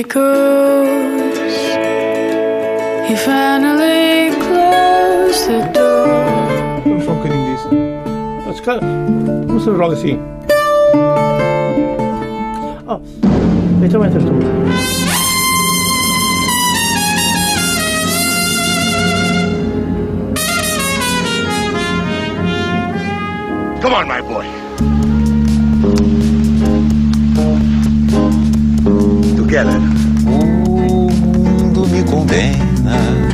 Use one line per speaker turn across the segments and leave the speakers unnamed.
it goes. He finally closed the door.
Vamos só um bocadinho disso. Ah, se calhar, Vamos fazer logo assim. Oh, então entras tu.
Come on, my boy. Together.
Condena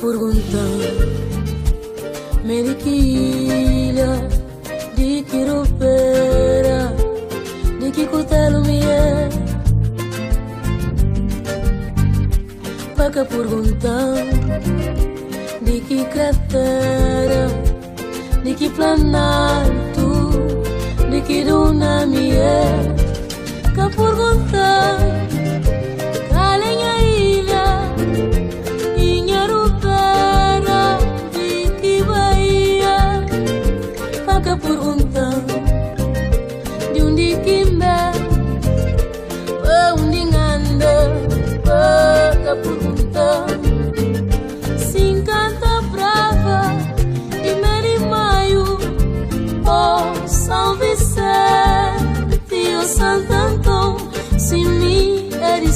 Vaca perguntando Me di que ilha Di que cutelo me é Vaca perguntando Di que cratera Di que planalto Di que duna me é Ka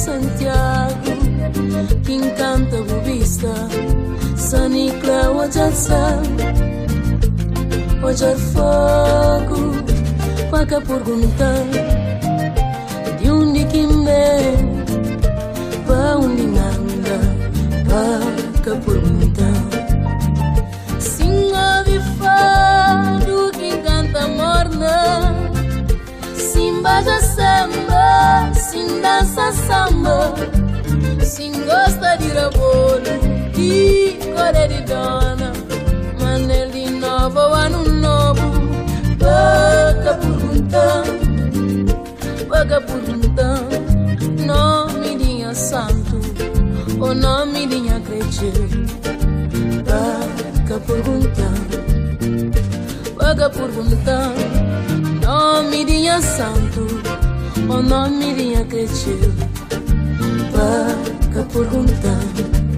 Santiago. Quem canta bubista Sanicla wajatsa Wajar fogo Paca perguntar De onde que me Anda Paca perguntar Sim ouve fado Quem canta morna. Sim baja samba Sim dança samba. Sim gosta de rabolo e core de dona Paga perguntando, paga perguntando Nome de santo, o nome de crente vaca perguntando.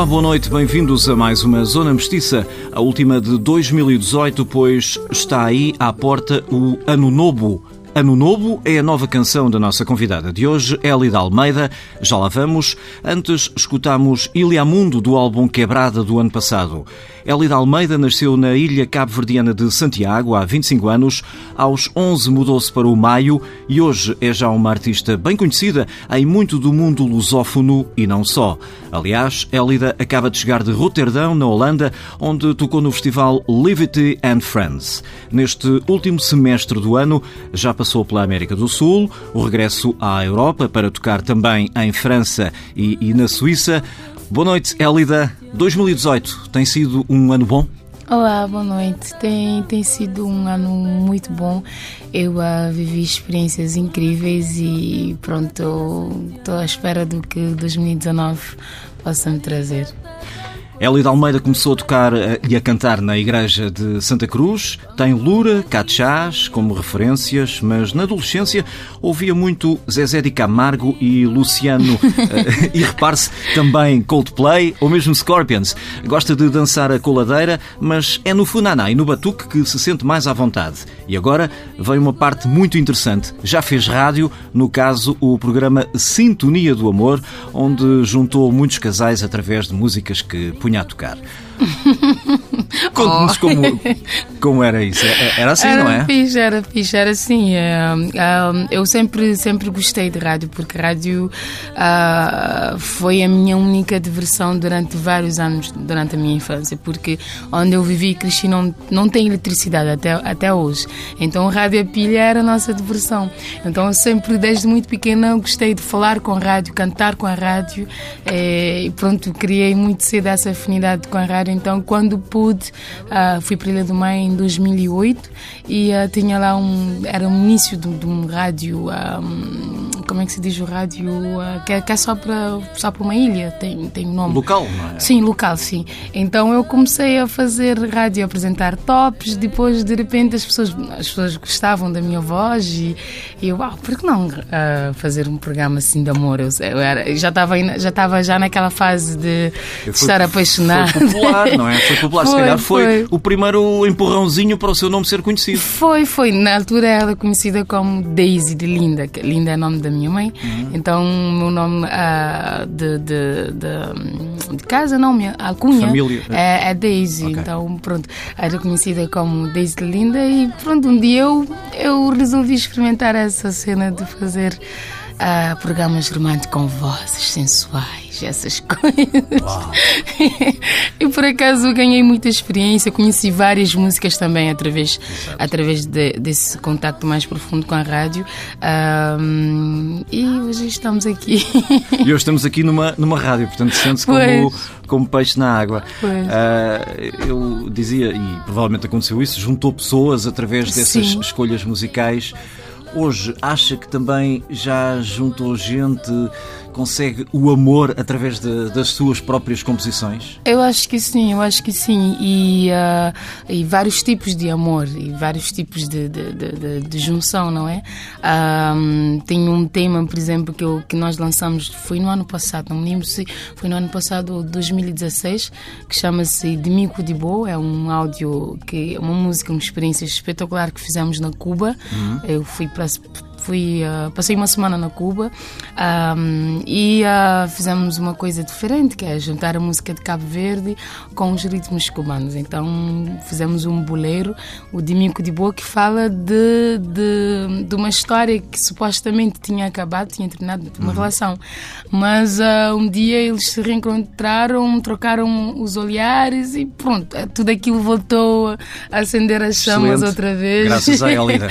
Olá, boa noite, bem-vindos a mais uma Zona Mestiça, a última de 2018, pois está aí à porta o Ano Novo. Ano Novo é a nova canção da nossa convidada de hoje, Elida Almeida. Já lá vamos. Antes escutamos Ilha Mundo do álbum Quebrada do ano passado. Elida Almeida nasceu na ilha cabo-verdiana de Santiago há 25 anos. Aos 11 mudou-se para o Maio e hoje é já uma artista bem conhecida em muito do mundo lusófono e não só. Aliás, Elida acaba de chegar de Roterdão, na Holanda, onde tocou no festival Liberty and Friends. Neste último semestre do ano, já passou pela América do Sul, o regresso à Europa para tocar também em França e, e na Suíça. Boa noite, Elida. 2018 tem sido um ano bom?
Olá, boa noite. Tem, tem sido um ano muito bom. Eu uh, vivi experiências incríveis e pronto, estou à espera do que 2019 possa me trazer.
Elida Almeida começou a tocar eh, e a cantar na Igreja de Santa Cruz. Tem Lura, Catchás como referências, mas na adolescência ouvia muito Zezé de Camargo e Luciano. Eh, e repare-se também Coldplay ou mesmo Scorpions. Gosta de dançar a coladeira, mas é no funaná e no batuque que se sente mais à vontade. E agora vem uma parte muito interessante. Já fez rádio, no caso o programa Sintonia do Amor, onde juntou muitos casais através de músicas que punha a tocar. Conte-nos
Oh.
como, como era isso. É- Era assim,
era
não é?
Fixe, era fixe, era assim. é, eu sempre, sempre gostei de rádio, porque rádio ah, foi a minha única diversão durante vários anos, durante a minha infância, porque onde eu vivi e cresci não, não tem eletricidade até, até hoje. Então, rádio a pilha era a nossa diversão. Então, eu sempre, desde muito pequena, gostei de falar com a rádio, cantar com a rádio, e pronto, criei muito cedo essa afinidade com a rádio. Então, quando pude, ah, fui para Ilha do Mar em 2008 e ah, tinha lá um. Era um início de, de um rádio. ah, como é que se diz o rádio? ah, que, é, que é só para, só uma ilha, tem, tem um nome.
Local, não é?
Sim, local, sim. Então eu comecei a fazer rádio, a apresentar tops, depois de repente as pessoas, as pessoas gostavam da minha voz e, e eu, uau, por que não ah, fazer um programa assim de amor? Eu, eu era, já estava já estava já naquela fase de, de estar apaixonada.
Foi popular, não é? Foi popular. Se
Foi,
calhar foi,
foi.
o primeiro empurrãozinho para o seu nome ser conhecido.
Foi, foi. Na altura era conhecida como Daisy de Linda, que Linda é o nome da minha mãe.
Uhum.
Então o meu nome ah, de, de, de, de casa, não, minha alcunha,
Família.
é, é Daisy.
Ok.
Então, pronto, era conhecida como Daisy Linda e pronto, um dia eu, eu resolvi experimentar essa cena de fazer ah, programas românticos com vozes sensuais, essas coisas. e por acaso ganhei muita experiência, conheci várias músicas também através, através de- desse contato mais profundo com a rádio. Ahm, e hoje estamos aqui.
E hoje estamos aqui numa, numa rádio, portanto sente-se como, como peixe na água. Ah, eu dizia, e provavelmente aconteceu isso, juntou pessoas através dessas
Sim.
escolhas musicais. Hoje acha que também já juntou gente, consegue o amor através de- das suas próprias composições?
Eu acho que sim, eu acho que sim. E, ah, e vários tipos de amor e vários tipos de, de, de- de- junção, não é? Ah, tem um tema, por exemplo, que, eu- que nós lançamos, foi no ano passado, não me lembro se foi no ano passado ou 2016, que chama-se De Mico de Boa. É um áudio, que é uma música, uma experiência espetacular que fizemos na Cuba. Eu fui para fui ah, passei uma semana na Cuba ahm, e ah, fizemos uma coisa diferente que é juntar a música de Cabo Verde com os ritmos cubanos. Então fizemos um boleiro o Dimico de Boa que fala de, de, de uma história que supostamente tinha acabado tinha terminado uma relação. Mas ah, um dia eles se reencontraram trocaram os olhares e pronto eh, tudo aquilo voltou a acender as chamas
Excelente.
outra vez.
Graças à Elida.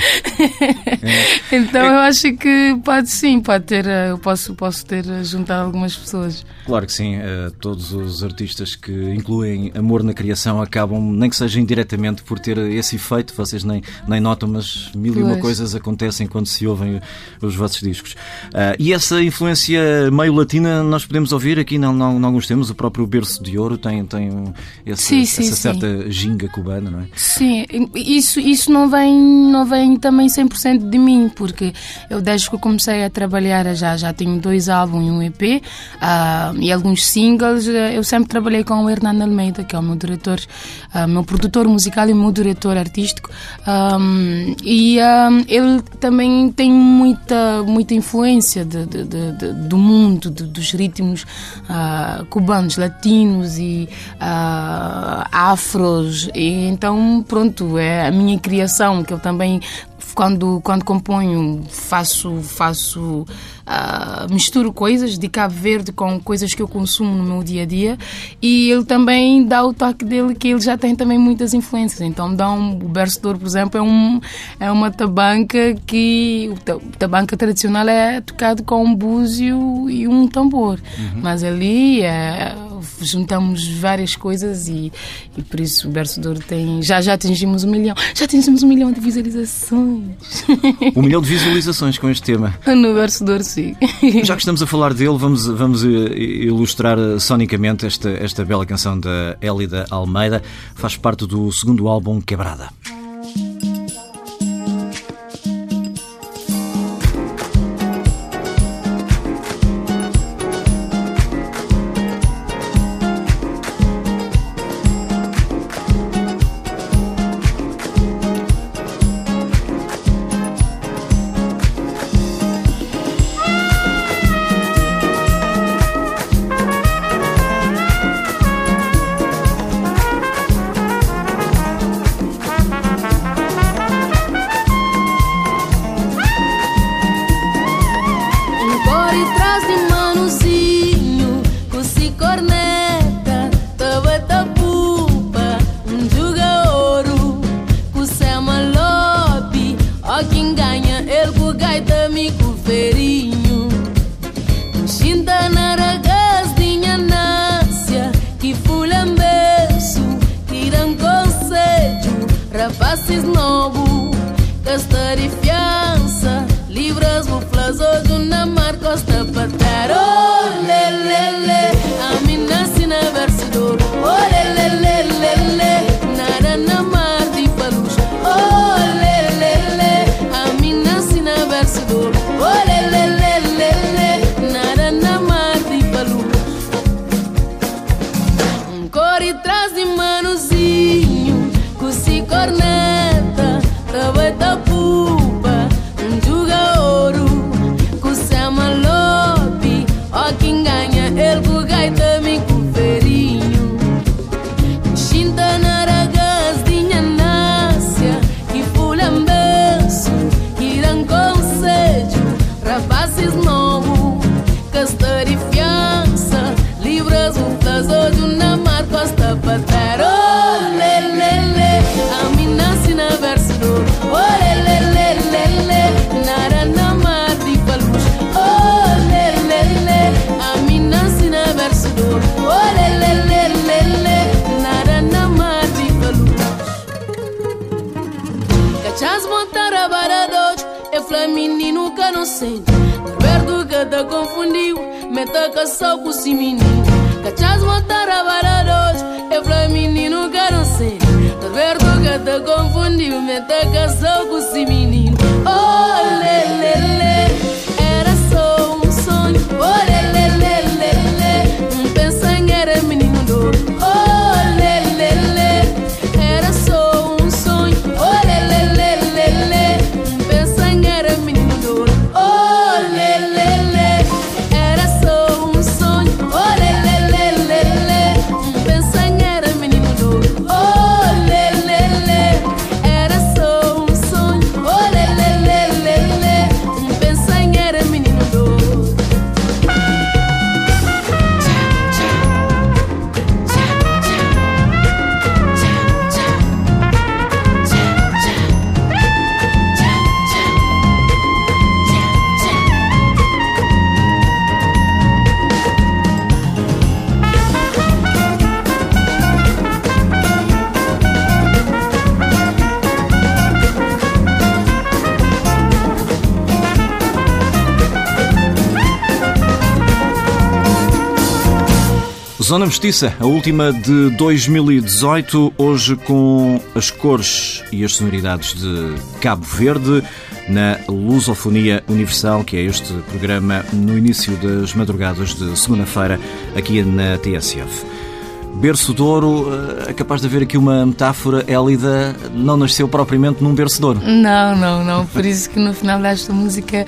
então eu acho que pode sim, pode ter, eh, eu posso, posso ter eh, juntado algumas pessoas.
Claro que sim, eh, todos os artistas que incluem amor na criação acabam, nem que seja indiretamente, por ter esse efeito. Vocês nem, nem notam, mas mil e uma
Pois.
coisas acontecem quando se ouvem os vossos discos. E essa influência meio latina nós podemos ouvir aqui em, alguns temas. O próprio Berço de Ouro tem, tem esse-
Sim, sim,
essa
sim.
certa ginga cubana, não é?
Sim, isso, isso não, vem, não vem também 100% de mim, porque eu desde que comecei a trabalhar já, já tenho dois álbuns e um EP ah, e alguns singles. Eu sempre trabalhei com o Hernando Almeida, que é o meu diretor, ah, meu produtor musical e meu diretor artístico. Um, e um, ele também tem muita, muita influência de, de- de- do mundo, dos ritmos ah, cubanos, latinos e ah, afros. E então, pronto, é a minha criação, que eu também, quando, quando componho, faço, faço ah, misturo coisas de Cabo Verde com coisas que eu consumo no meu dia a dia e ele também dá o toque dele que ele já tem também muitas influências. Então dá um, o berço ouro por exemplo é, um, é uma tabanca que o ta- o tabanca tradicional é tocado com um búzio e um tambor. Mas ali é, juntamos várias coisas e, e por isso o berço tem já já atingimos um milhão já atingimos um milhão de visualizações.
Um milhão de visualizações com este tema.
no berço ouro sim
Já que estamos a falar dele, vamos, vamos eh, ilustrar eh, sonicamente esta, esta bela canção da Élida Almeida. Faz parte do segundo álbum Quebrada. Zona Mestiça, a última de 2018, hoje com as cores e as sonoridades de Cabo Verde.
na Lusofonia Universal, que é este programa no início das madrugadas de segunda-feira, aqui na TSF. Berço de ouro, eh, é capaz de haver aqui uma metáfora. Élida não nasceu propriamente num berço de ouro.
Não, não, não. Por isso que no final desta música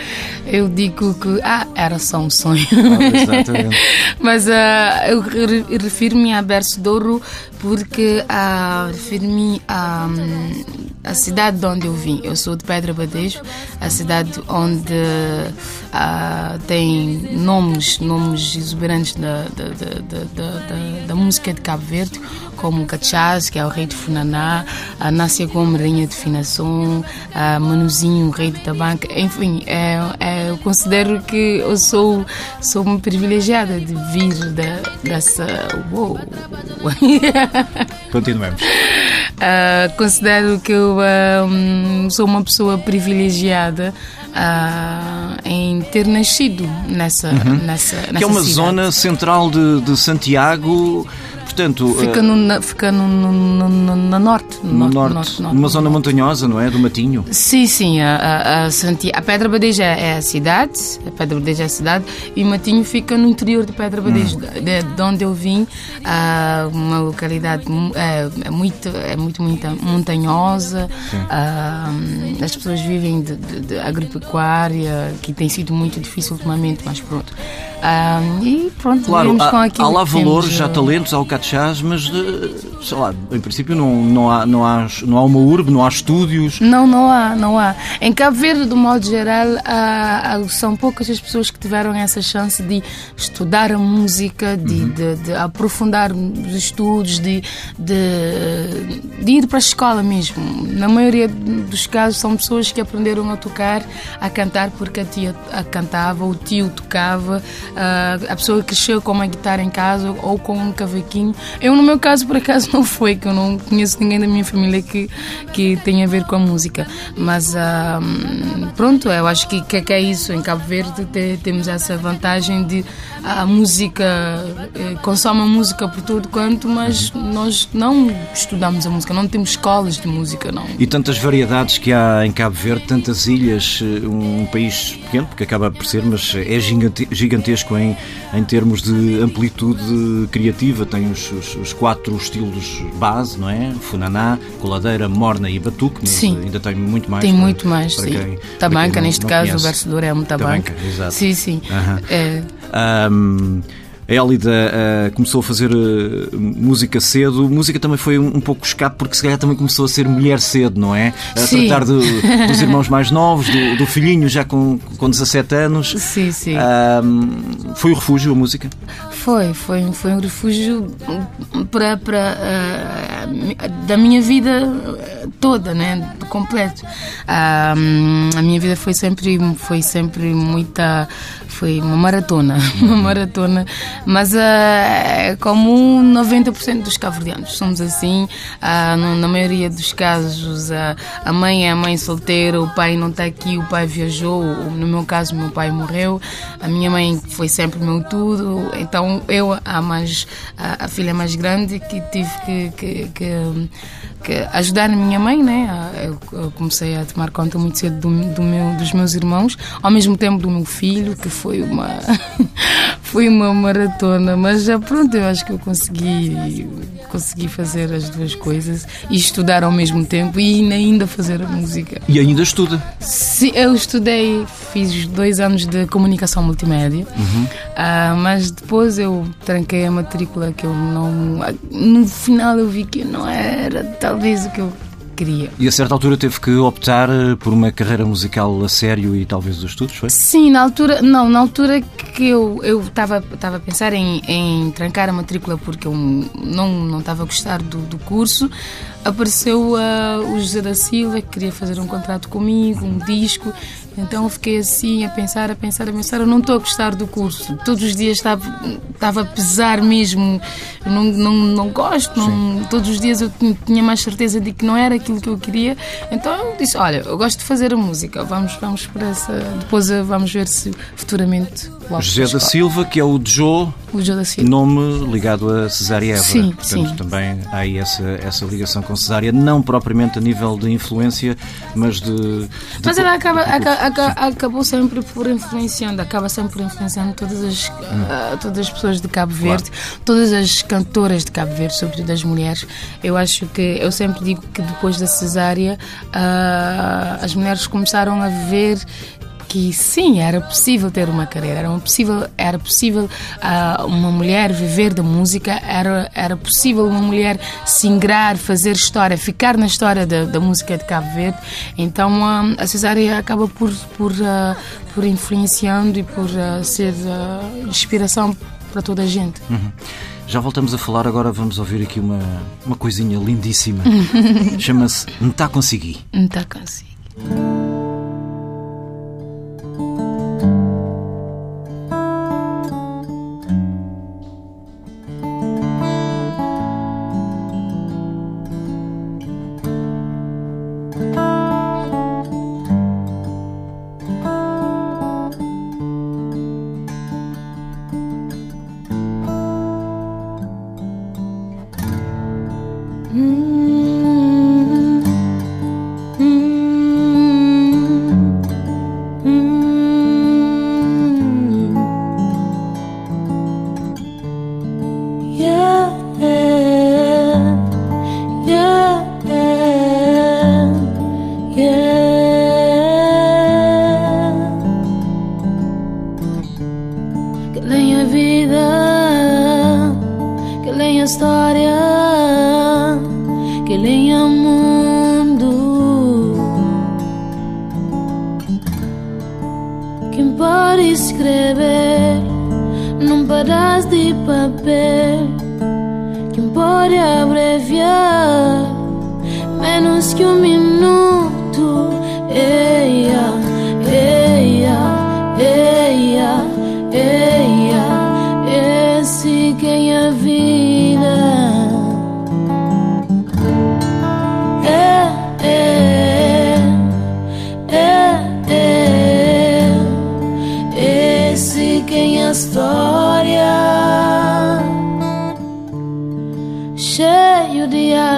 eu digo que ah, era só um sonho.
Ah, exatamente.
Mas ah, eu re- refiro-me a Berço de Ouro porque ah, refiro-me a, hum, a cidade de onde eu vim. Eu sou de Pedra Badejo, a cidade onde ah, tem nomes, nomes exuberantes da, da, da, da, da- da música de Cabo Verde, como o Cachaz, que é o rei de Funaná, a Nácia Gomes, rainha de Finação, a Manuzinho, rei de Tabanca. Enfim, é, é, eu considero que eu sou, sou uma privilegiada de vir da, dessa. Uou.
Continuemos.
Ah, considero que eu hum, sou uma pessoa privilegiada ah, em ter nascido nessa, nessa, nessa
Uhum. Que é uma
cidade.
zona central de, de Santiago, portanto,
Fica
eh,
no, na, fica no, no, no, no- no norte,
no norte, numa zona montanhosa, não é? Do Matinho.
Sim, sim, a, a, a, Santi- a Pedra Badeja é a cidade, a Pedra Badeja é a cidade e Matinho fica no interior de Pedra Badeja, de, de onde eu vim, uma localidade é, é muito, é muito, muito montanhosa, as pessoas vivem de, de- de agropecuária, que tem sido muito difícil ultimamente, mas pronto. Ah, e pronto,
Claro, há,
aquilo
há lá
que temos,
há
ah,
talentos, há o catchás, mas, eh, sei lá, em princípio não, não, há, não, há, não há uma urbe, não há estúdios.
Não, não há, não há. Em Cabo Verde, do modo geral, há- há- são poucas as pessoas que tiveram essa chance de estudar a música, de, de- de aprofundar os estudos, de, de, de ir para a escola mesmo. Na maioria dos casos, são pessoas que aprenderam a tocar, a cantar, porque a tia a cantava, o tio tocava, ah, a pessoa cresceu com uma guitarra em casa ou com um cavaquinho. Eu, no meu caso, por acaso, não foi, que eu não conheço ninguém da minha família que, que tem a ver com a música. Mas pronto, eu acho que, que, que é isso. Em Cabo Verde te- temos essa vantagem de a música, eh, consome a música por todo quanto, mas nós não estudamos a música, não temos escolas de música, não.
E tantas variedades que há em Cabo Verde, tantas ilhas, eh, um país pequeno, porque acaba por ser, mas é gigante- gigantesco em, em termos de amplitude criativa. Tem os, os- os quatro estilos base, não é? Funaná, coladeira, morna e batuque, mas
Sim.
ainda tem muito mais.
Tem
para-
muito mais,
para
sim.
quem-
tabanca,
quem não-
neste
não
caso,
conhece.
o vencedor é um tabanca.
Tabanca, exato.
Sim, sim.
Aham.
É,
Ahm, a Élida ah, começou a fazer ah, música cedo. Música também foi um, um pouco escape, porque se calhar também começou a ser mulher cedo, não é? A
Sim.
tratar do- dos irmãos mais novos, do, do filhinho já com, com 17 anos.
sim, sim.
Ahm, foi o refúgio a música?
Foi, foi, um- foi um refúgio para, para, ah, da minha vida toda, né? Do completo. A minha vida foi sempre, foi sempre muita. Foi uma maratona, uma maratona. Mas é como 90% dos cabo-verdianos somos assim. No- na maioria dos casos, ah, a mãe é a mãe solteira, o pai não está aqui, o pai viajou. No meu caso, meu pai morreu. A minha mãe foi sempre meu tudo. Então eu, a, mais, a, a filha mais grande, que tive que, que, que, que ajudar a minha mãe, né? Eu, comecei a tomar conta muito cedo do, do meu, dos meus irmãos, ao mesmo tempo do meu filho, que foi uma, foi uma maratona. Mas já pronto, eu acho que eu consegui, consegui fazer as duas coisas e estudar ao mesmo tempo e ainda fazer a música.
E ainda estuda.
Sim, eu estudei, fiz dois anos de comunicação multimédia, Ah, mas depois eu tranquei a matrícula que eu não. No final eu vi que não era talvez o que eu queria.
E a certa altura teve que optar eh, por uma carreira musical a sério e talvez os estudos, foi?
Sim, na altura, não, na altura que eu eu estava estava a pensar em, em trancar a matrícula porque eu não não estava a gostar do, do curso, apareceu ah, o José da Silva que queria fazer um contrato comigo, um disco. Então eu fiquei assim a pensar, a pensar, a pensar. Eu não estou a gostar do curso. Todos os dias estava, estava a pesar mesmo. Eu não, não, não gosto. Não, todos os dias eu tin- tinha mais certeza de que não era aquilo que eu queria. Então eu disse: Olha, eu gosto de fazer a música. Vamos, vamos para essa. Depois eh, vamos ver se futuramente
José da. Silva, que é o Jô,
O Jô da Silva.
nome ligado a Cesária Évora.
Sim,
Portanto,
sim.
também há aí essa, essa ligação com Cesária, não propriamente a nível de influência, mas de. de
Mas ela acaba,
de
aca-
culto.
aca- acabou sempre por influenciando, acaba sempre por influenciando todas as, ah, todas as pessoas de Cabo Verde, todas as cantoras de Cabo Verde, sobretudo as mulheres. Eu acho que, eu sempre digo que depois da cesárea, ah, as mulheres começaram a ver que sim, era possível ter uma carreira, era possível, era possível ah, uma mulher viver da música, era, era possível uma mulher se ingrar, fazer história, ficar na história da, da música de Cabo Verde. Então ah, a cesárea acaba por, por, ah, por influenciando e por ser inspiração para toda a gente.
Já voltamos a falar, agora vamos ouvir aqui uma, uma coisinha lindíssima. Chama-se Metá Consegui.
Não está consigo.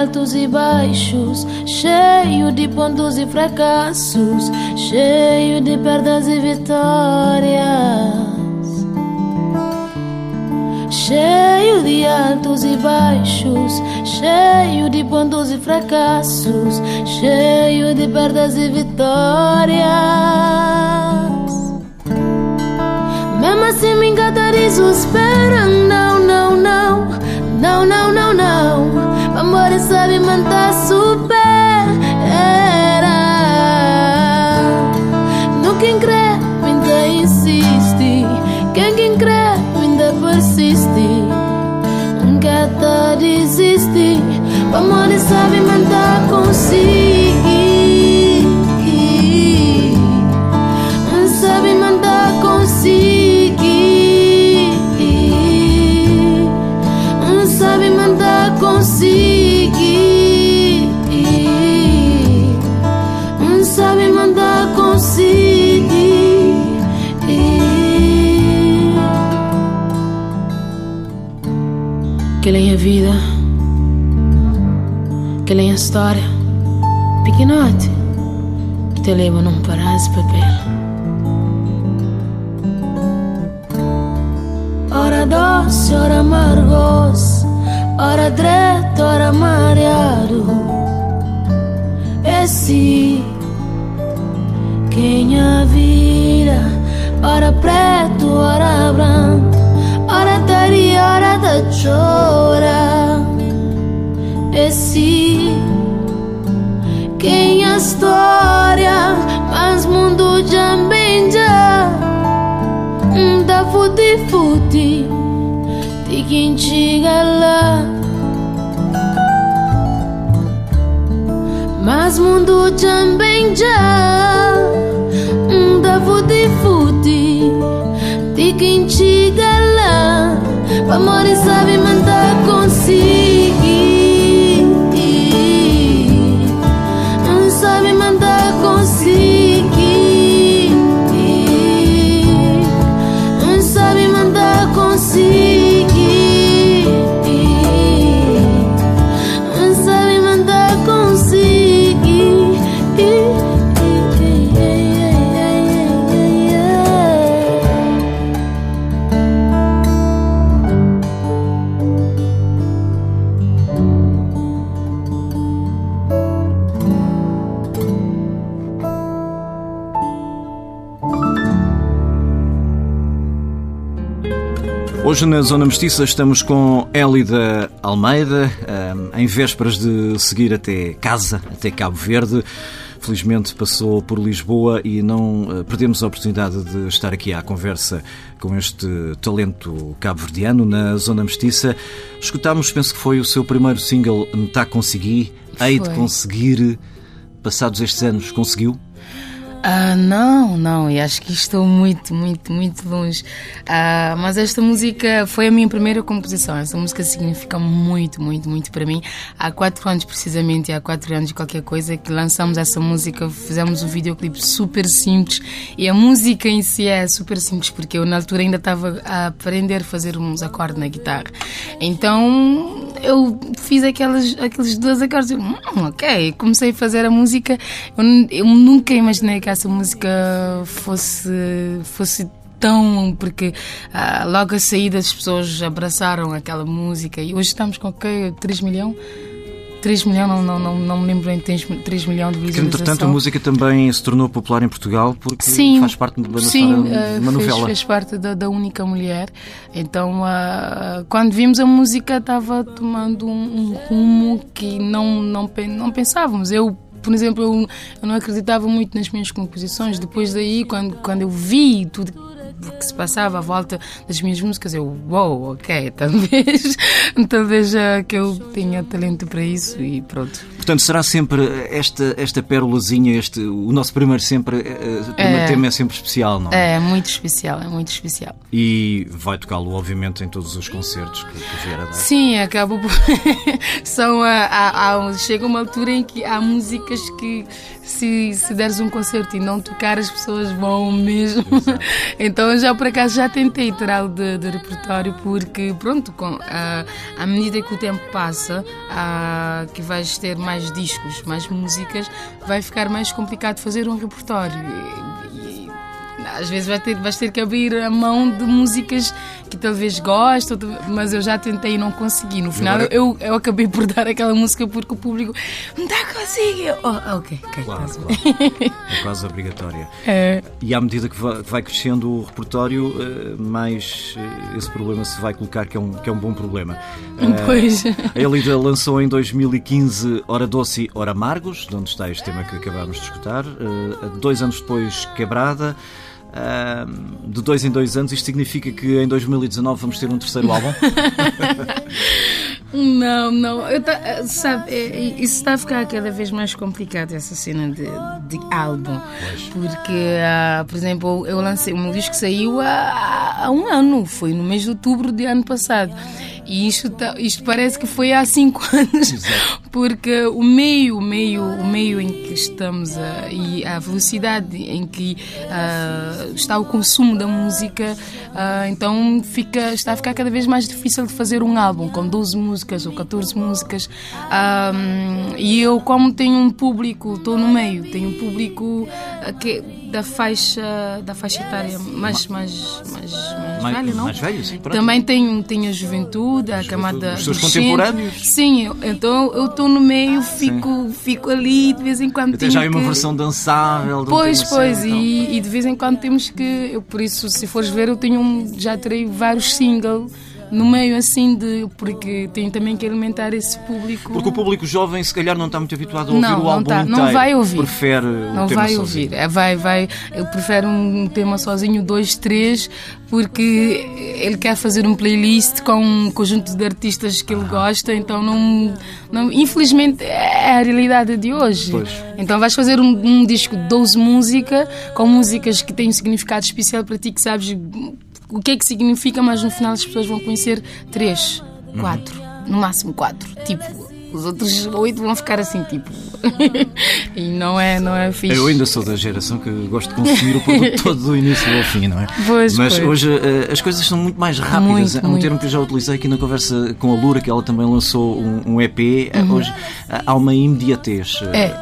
Altos e baixos, cheio de pontos e fracassos, cheio de perdas e vitórias. Cheio de altos e baixos, cheio de pontos e fracassos, cheio de perdas e vitórias. Mesmo assim me encantarizo, espera Não, não, não Não, não, não, não Amor sabe manter super Era No quem crê, ainda insiste. Quem quem crê, ainda persiste. Nunca tá desiste Amor sabe manter consigo vida, que leia a história, pequenote, que te leva num pedaço de papel. Ora doce, ora amargos, ora direto, ora mareado. Esse quem a vira, ora preto, ora branco, ora da chora. Esse quem a história, mas mundo já da futi futi di quem chega lá. Mas mundo já da futi futi di quem chega lá amor sabe
Hoje na Zona Mestiça estamos com Élida Almeida, eh, em vésperas de seguir até casa, até Cabo Verde. Felizmente passou por Lisboa e não eh, perdemos a oportunidade de estar aqui à conversa com este talento cabo-verdiano na Zona Mestiça. Escutámos, penso que foi o seu primeiro single, Tá Consegui, Hei de conseguir. Passados estes anos, conseguiu?
Ah, não, não, e acho que estou muito, muito, muito longe. Ah, mas esta música foi a minha primeira composição. Esta música significa muito, muito, muito para mim. Há quatro anos, precisamente, há quatro anos qualquer coisa, que lançamos essa música, fizemos um videoclipe super simples. E a música em si é super simples, porque eu na altura ainda estava a aprender a fazer uns acordes na guitarra. Então eu fiz aquelas, aqueles dois acordes. Eu, hum, ok, comecei a fazer a música. Eu, eu nunca imaginei que essa música fosse, fosse tão. Porque ah, logo a saída as pessoas abraçaram aquela música e hoje estamos com o quê? 3 milhões? 3 milhões, não, não, não, não me lembro bem, 3, 3 milhões de
Que,
visualizações.
entretanto, a música também se tornou popular em Portugal porque
Sim,
faz parte de uma,
sim, eh,
de uma novela.
fez parte da, da única mulher. Então, ah, quando vimos a música, estava tomando um, um rumo que não, não, não pensávamos. Eu, por exemplo, eu, eu não acreditava muito nas minhas composições. Depois daí, quando, quando eu vi tudo que se passava à volta das minhas músicas, eu, uou, ok, talvez, talvez ah, que eu tenha talento para isso e pronto.
Portanto, será sempre esta, esta pérolazinha, este, o nosso primeiro sempre, eh, primeiro
É.
tema é sempre especial, não é?
É muito especial, é muito especial.
E vai tocá-lo, obviamente, em todos os concertos que, que vier a dar.
Sim, acaba por. São, ah, há- há- chega uma altura em que há músicas que, se, se deres um concerto e não tocar, as pessoas vão mesmo. então, já por acaso, já tentei tirá-lo de, de repertório, porque, pronto, com, ah, à medida que o tempo passa, que vais ter mais discos, mais músicas, vai ficar mais complicado fazer um repertório. E- e- às vezes vai ter, vais ter que abrir a mão de músicas que talvez gostes, mas eu já tentei e não consegui. No final
agora-
eu, eu acabei por dar aquela música porque o público não está conseguindo. Oh, ok, ok.
Claro,
tá-se
claro. É quase obrigatória.
É,
E à medida que vai, crescendo o repertório, eh, mais eh, esse problema se vai colocar, que é um, que é um bom problema. Eh,
Pois.
A Elida lançou em 2015 Hora Doce, Hora Amargos, de onde está este tema que acabámos de escutar. Eh, dois anos depois, Quebrada. De dois em dois anos, isto significa que em 2019 vamos ter um terceiro álbum?
Não, não. Eu tá- sabe, é- isso está a ficar cada vez mais complicado, essa cena de, de álbum. Porque, ah, por exemplo, eu lancei, meu disco saiu há, há um ano, foi no mês de outubro do ano passado. E isto, tá- isto parece que foi há cinco anos. Porque o meio, o meio, o meio em que estamos ah, e a velocidade em que ah, está o consumo da música, ah, então fica, está a ficar cada vez mais difícil de fazer um álbum com 12 músicas ou 14 músicas. Ah, e eu, como tenho um público, estou no meio, tenho um público que da faixa da faixa etária mais mais mais, mais,
Mais-
velha, não?
mais velha, sim.
Também tenho tenho a juventude, a camada
os seus contemporâneos.
Sim, eu- então eu estou no meio, fico fico ali de vez em quando
Até já é uma
que-
versão dançável.
Pois, pois,
sério e tal.
e, e de vez em quando temos que. Eu, por isso, se fores ver, eu tenho um, já terei vários singles no meio assim de. Porque tenho também que alimentar esse público.
Porque o público jovem, se calhar, não está muito habituado a ouvir
Não,
o
não
álbum
tá, não
inteiro.
vai ouvir.
Prefere
não vai ouvir, é, vai, vai. Eu prefiro um tema sozinho, dois, três, porque ele quer fazer um playlist com um conjunto de artistas que ele gosta, então não, não. Infelizmente é a realidade de hoje.
Pois.
Então vais fazer um, um disco de 12 músicas, com músicas que têm um significado especial para ti, que sabes o que é que significa, mas no final as pessoas vão conhecer três,
Uhum.
quatro, no máximo quatro. Tipo, os outros oito vão ficar assim, tipo. e não é, não é fixe.
Eu ainda sou da geração que gosto de consumir o produto todo do início ao fim, não é?
Pois,
Mas
pois.
hoje eh, as coisas são muito mais rápidas.
Muito,
é um
muito.
termo que eu já utilizei aqui na conversa com a Lura, que ela também lançou um, um EP. Eh, Hoje eh, há uma imediatez.
Uhum. É.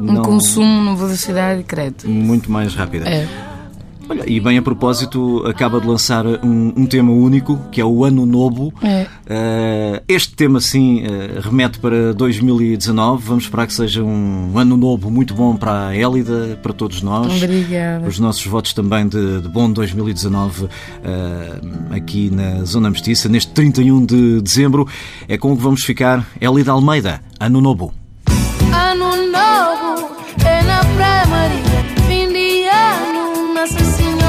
Um
não-
consumo numa velocidade, credo.
Muito mais rápida.
É.
Olha, e bem a propósito, acaba de lançar um, um tema único, que é o Ano Novo.
É.
Uh, este tema, sim, uh, remete para 2019. Vamos esperar que seja um ano novo muito bom para a Élida, para todos nós.
Obrigada.
Os nossos votos também de, de bom 2019 uh, aqui na Zona Mestiça, neste 31 de dezembro. É com o que vamos ficar. Élida Almeida, Ano Novo.
Ano novo é na Praia Maria, fim de ano, Nossa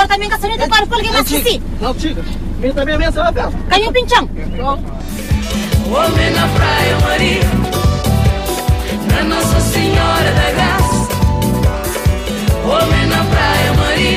não,
também que a para porque mais que sim.
Não diga. Minha também mensa a festa.
Caiu o pinchão.
Homem na Praia Maria, na Nossa Senhora da Graça. Homem na Praia Maria,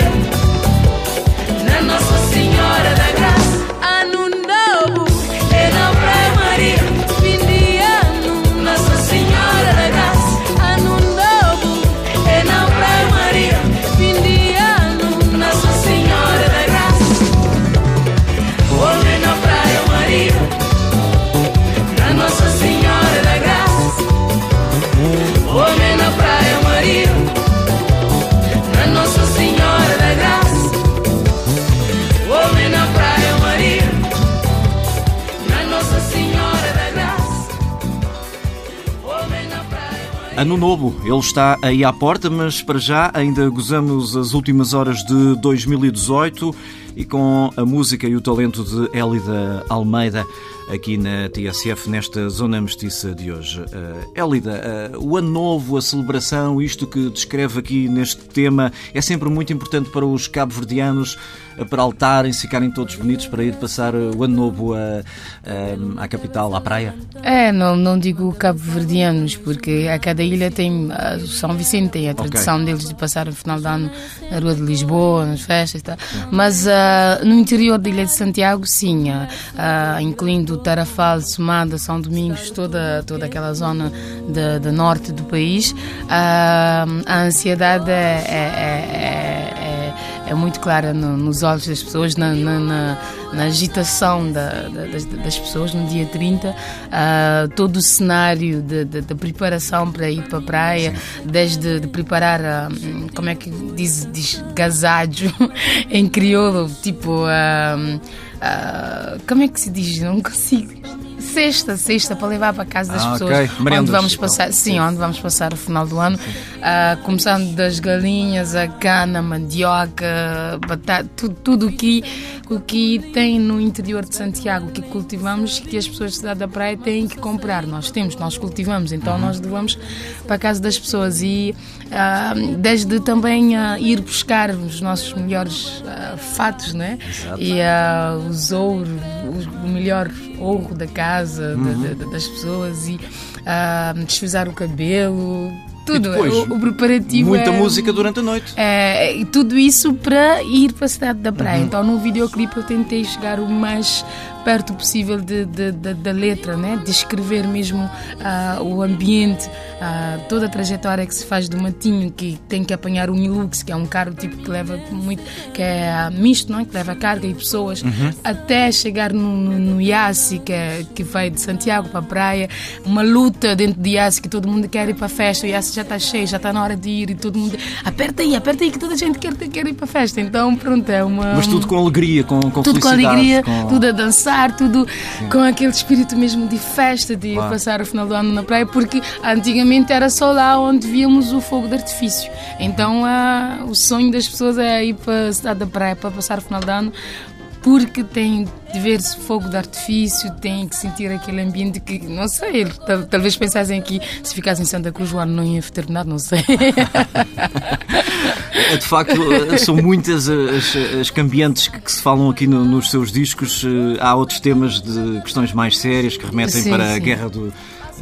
Ano novo,
ele está aí à porta, mas para já ainda gozamos as últimas horas de 2018 e com a música e o talento de Élida Almeida aqui na TSF, nesta zona mestiça de hoje. Uh, uh, o ano novo, a celebração, isto que descreve aqui neste tema, é sempre muito importante para os cabo-verdianos. A peraltarem-se, ficarem todos bonitos para ir passar o ano novo a, a- à capital, à praia?
É, não, não digo cabo-verdianos, porque a cada ilha tem. a- São Vicente tem a tradição deles de passar o final de ano na Rua de Lisboa, nas festas e tal. Mas ah, no interior da Ilha de Santiago, sim, ah, incluindo Tarafal, Somada, São Domingos, toda, toda aquela zona de, de norte do país, ah, a ansiedade é- é- é- é- muito clara no- nos olhos das pessoas, na, na- na- na agitação da- da- das, das pessoas no dia 30, ah, todo o cenário de, de- de preparação para ir para a praia, desde de preparar, hum, como é que diz, diz gazajo em crioulo, tipo, ah, como é que se diz? Não consigo. Sexta, sexta, para levar para casa das
Ah,
pessoas.
ok. Merendas,
Onde vamos
então.
passar, sim, onde vamos passar o final do ano. Ah, começando das galinhas, a cana, a mandioca, batata, tudo, tudo o que, o que tem no interior de Santiago, que cultivamos, que as pessoas da cidade da praia têm que comprar. Nós temos, nós cultivamos, então nós levamos para a casa das pessoas. E ah, desde também ah, ir buscar os nossos melhores ah, fatos, né? E ah, os ouro, o melhor ouro da casa, da- da- das pessoas, e ah, desfrizar o cabelo. Tudo,
depois,
o, o preparativo
Muita
é-
música durante a noite.
é, tudo isso para ir para a cidade da praia.
Uhum.
Então, no videoclipe, eu tentei chegar o mais perto possível de, de- de- da letra, né? descrever mesmo ah, o ambiente, ah, toda a trajetória que se faz do Matinho, que tem que apanhar o Hilux, que é um carro tipo que leva muito, que é misto, não é? que leva carga e pessoas,
Uhum.
até chegar no, no, no Iassi, que, é, que vai de Santiago para a praia, uma luta dentro de Iassi, que todo mundo quer ir para a festa, o Iassi já está cheio, já está na hora de ir e todo mundo aperta aí, aperta aí, que toda a gente quer, quer ir para a festa. Então, pronto, é uma.
Mas tudo com alegria, com, com
Tudo com alegria,
com-
tudo a dançar, tudo com aquele espírito mesmo de festa, de
Claro.
passar o final do ano na praia, porque antigamente era só lá onde víamos o fogo de artifício. Então ah, o sonho das pessoas é ir para a cidade da praia para passar o final do ano. Porque tem de ver esse fogo de artifício, tem que sentir aquele ambiente que, não sei, tal- talvez pensassem que se ficasse em Santa Cruz o ano não ia terminar, não sei.
É, De facto, são muitas as, as cambiantes que, que se falam aqui no- nos seus discos. Eh, Há outros temas de questões mais sérias que remetem
Sim,
para a
sim.
guerra do-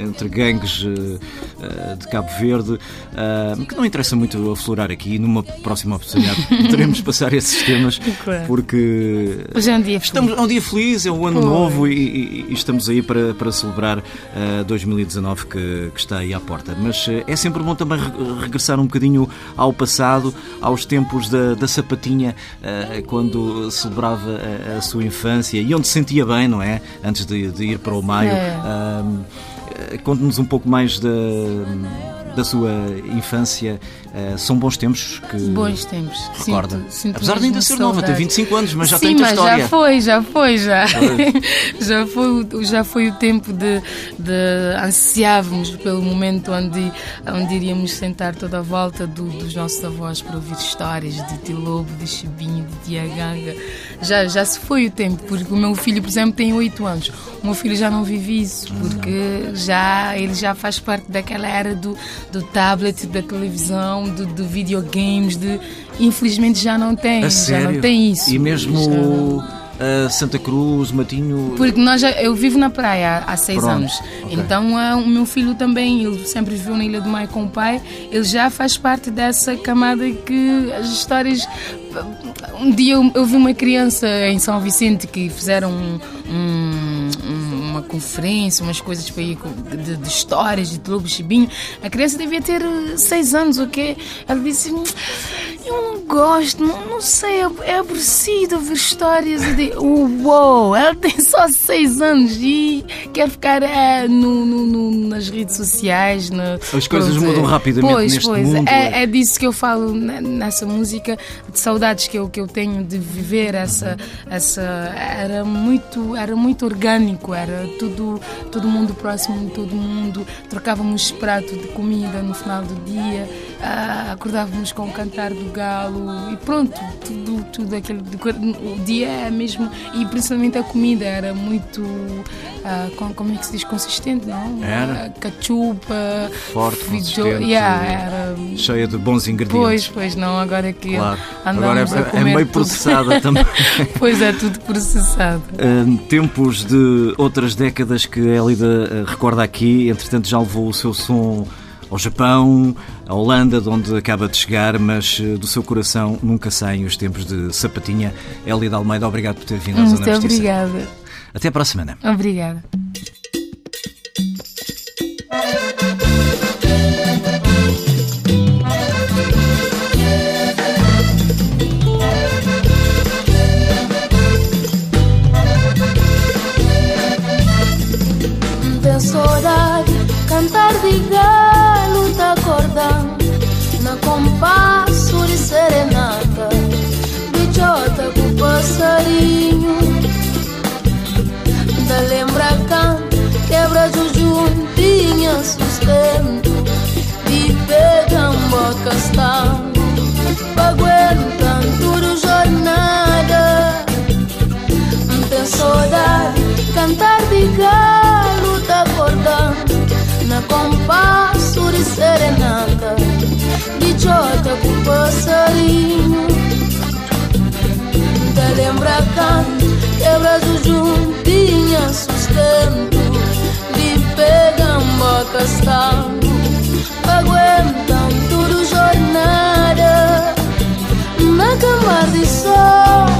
entre gangues eh, eh, de Cabo Verde, eh, que não interessa muito aflorar aqui. Numa próxima oportunidade poderemos passar esses temas,
Claro.
porque
Hoje é um dia
Estamos, é um dia feliz, é um ano
Pois.
novo e, e- e estamos aí para, para celebrar eh, 2019 que, que está aí à porta. Mas é sempre bom também re- regressar um bocadinho ao passado, aos tempos da, da sapatinha, quando celebrava a, a sua infância e onde se sentia bem, não é? Antes de, de ir para o maio.
É.
Eh, Conte-nos um pouco mais da, da sua infância. Eh, são bons tempos que
Bons tempos.
recorda.
Sinto- sinto
Apesar de ainda ser nova, tem
saudade.
25 anos, mas já
Sim,
tem
mas
história.
já foi, já foi, já. Já, foi, o- já foi o tempo de, de ansiávamos pelo momento onde, onde iríamos sentar toda a volta do- dos nossos avós para ouvir histórias de Tio Lobo, de Chibinho, de Tia Ganga. Já, já se foi o tempo, porque o meu filho, por exemplo, tem 8 anos. O meu filho já não vive isso, porque já, ele já faz parte daquela era do, do tablet, da televisão, do, do videogames, de, infelizmente já não tem, já não tem isso.
E
Já
mesmo uh, Santa Cruz, Matinho.
porque nós já, eu vivo na praia há, há seis
Pronto,
anos.
ok.
Então ah, o meu filho também, ele sempre viveu na Ilha do Maio com o pai, ele já faz parte dessa camada que as histórias. Um dia eu, eu vi uma criança em São Vicente que fizeram um- um- uma conferência, umas coisas ir com- de, de histórias de Lobo Chibinho. A criança devia ter eh, seis anos, o quê? Ela disse: "Hum, Eu não gosto, não, não sei, é, é aborrecido ouvir histórias de. Uou! Ela tem só seis anos e quer ficar eh, no, no- no- nas redes sociais. na-
As coisas
pronto,
mudam rapidamente
pois,
neste
pois,
mundo,
É,
é.
é disso que eu falo ne- nessa música, de saudades que eu, que eu tenho de viver essa, essa era muito era muito orgânico, era tudo todo mundo próximo de todo mundo, trocávamos prato de comida no final do dia, ah, acordávamos com o cantar do galo e pronto, tudo, tudo aquele. O dia é mesmo. E principalmente a comida era muito. ah, com- como é que se diz? Consistente, não?
Era?
Ah, Cachupa,
Forte,
fijo-
consistente,
yeah, era.
cheia de bons
Pois,
ingredientes.
pois não, agora que
Claro. Agora
andamos a
é, é meio
tudo.
processada também.
pois é, tudo processado.
Hum, tempos de outras décadas que a Elida eh, recorda aqui, entretanto já levou o seu som ao Japão, à Holanda, de onde acaba de chegar, mas eh, do seu coração nunca saem os tempos de sapatinha. Elida Almeida, obrigado por ter vindo à Zona
Muito obrigada.
Até para a semana.
Obrigada.
Jota com passarinho. Da lembra canto, quebra juntinha sustento De pegamba castanho Aguentam tudo jornada. Na camar de sol,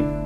não